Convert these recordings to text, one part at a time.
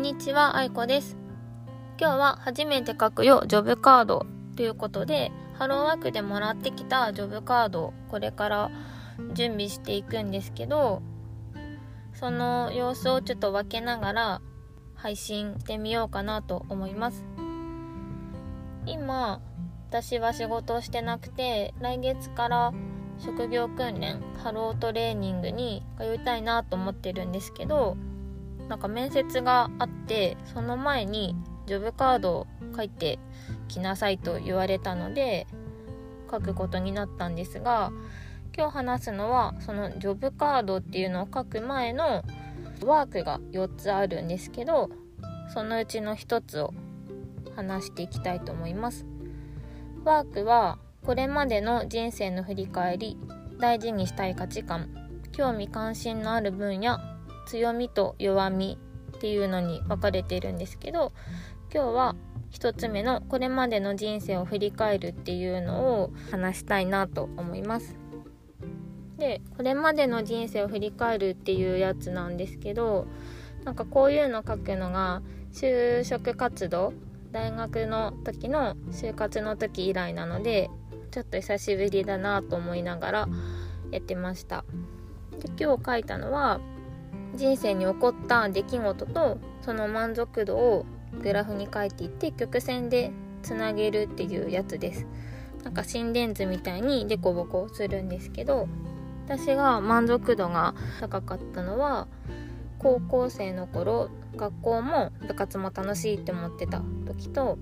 んにちは、あいこです。今日は初めて書くよ、ジョブカードということで、ハローワークでもらってきたジョブカードをこれから準備していくんですけど、その様子をちょっと分けながら配信してみようかなと思います。今、私は仕事をしてなくて、来月から職業訓練、ハロートレーニングに通いたいなと思ってるんですけど、なんか面接があってその前にジョブカードを書いてきなさいと言われたので書くことになったんですが今日話すのはそのジョブカードっていうのを書く前のワークが4つあるんですけどそのうちの1つを話していきたいと思います。ワークはこれまでの人生の振り返り大事にしたい価値観興味関心のある分野強みと弱みっていうのに分かれてるんですけど今日は1つ目のこれまでの人生を振り返るっていうのを話したいなと思います。でこれまでの人生を振り返るっていうやつなんですけどなんかこういうの書くのが就職活動大学の時の就活の時以来なのでちょっと久しぶりだなと思いながらやってましたで今日書いたのは人生に起こった出来事とその満足度をグラフに書いていって曲線でつなげるっていうやつです。なんか心電図みたいにデコボコするんですけど私が満足度が高かったのは高校生の頃学校も部活も楽しいって思ってた時と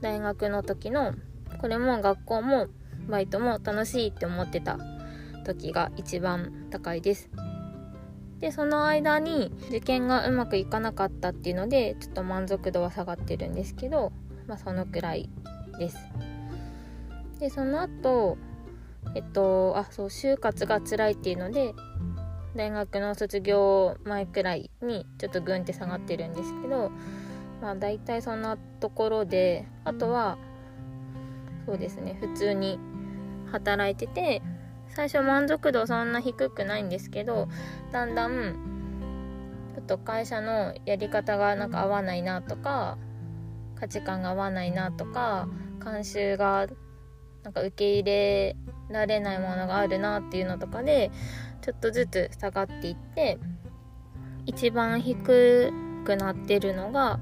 大学の時のこれも学校もバイトも楽しいって思ってた時が一番高いです。でその間に受験がうまくいかなかったっていうのでちょっと満足度は下がってるんですけどまあそのくらいです。でその後えっとあそう就活が辛いっていうので大学の卒業前くらいにちょっとグンって下がってるんですけどまあ大体そんなところであとはそうですね普通に働いてて最初満足度そんな低くないんですけどだんだんちょっと会社のやり方がなんか合わないなとか価値観が合わないなとか慣習がなんか受け入れられないものがあるなっていうのとかでちょっとずつ下がっていって一番低くなってるのが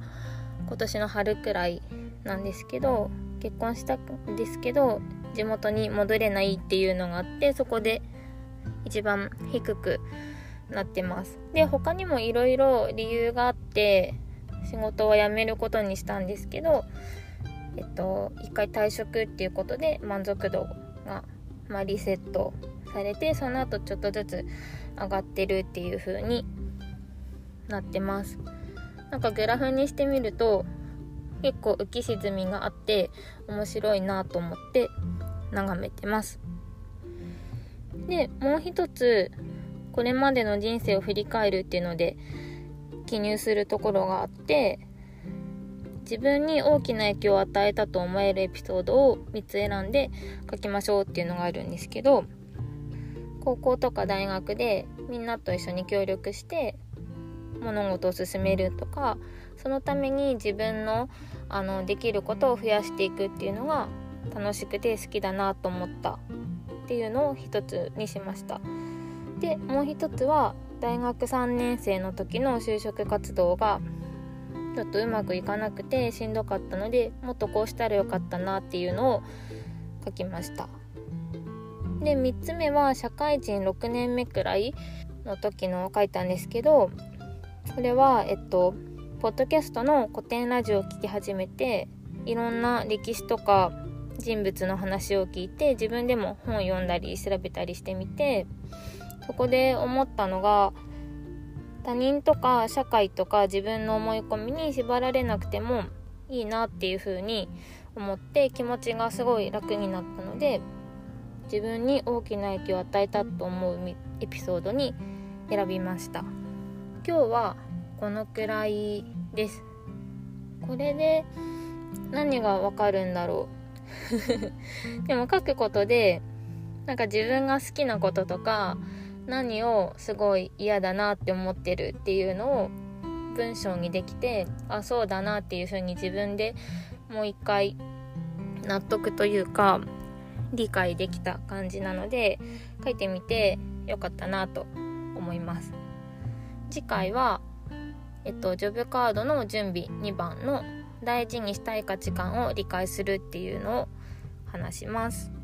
今年の春くらいなんですけど結婚したんですけど地元に戻れないっていうのがあってそこで一番低くなってます。で他にもいろいろ理由があって仕事を辞めることにしたんですけどえっと一回退職っていうことで満足度が、まあ、リセットされてその後ちょっとずつ上がってるっていう風になってます。なんかグラフにしてみると結構浮き沈みがあって面白いなと思って眺めてます。でもう一つこれまでの人生を振り返るっていうので記入するところがあって自分に大きな影響を与えたと思えるエピソードを3つ選んで書きましょうっていうのがあるんですけど高校とか大学でみんなと一緒に協力して物事を進めるとかそのために自分のあのできることを増やしていくっていうのが楽しくて好きだなと思った。っていうのを一つにしました。でもう一つは大学3年生の時の就職活動がちょっとうまくいかなくてしんどかったのでもっとこうしたらよかったなっていうのを書きました。で3つ目は社会人6年目くらいの時の書いたんですけどこれはえっとポッドキャストの古典ラジオを聴き始めていろんな歴史とか人物の話を聞いて自分でも本を読んだり調べたりしてみてそこで思ったのが他人とか社会とか自分の思い込みに縛られなくてもいいなっていう風に思って気持ちがすごい楽になったので自分に大きな影響を与えたと思うエピソードに選びました。今日はこのくらいです。これで何がわかるんだろう。でも書くことでなんか自分が好きなこととか何をすごい嫌だなって思ってるっていうのを文章にできてあそうだなっていう風に自分でもう一回納得というか理解できた感じなので書いてみてよかったなと思います。次回はえっとジョブカードの準備2番の大事にしたい価値観を理解するっていうのを話します。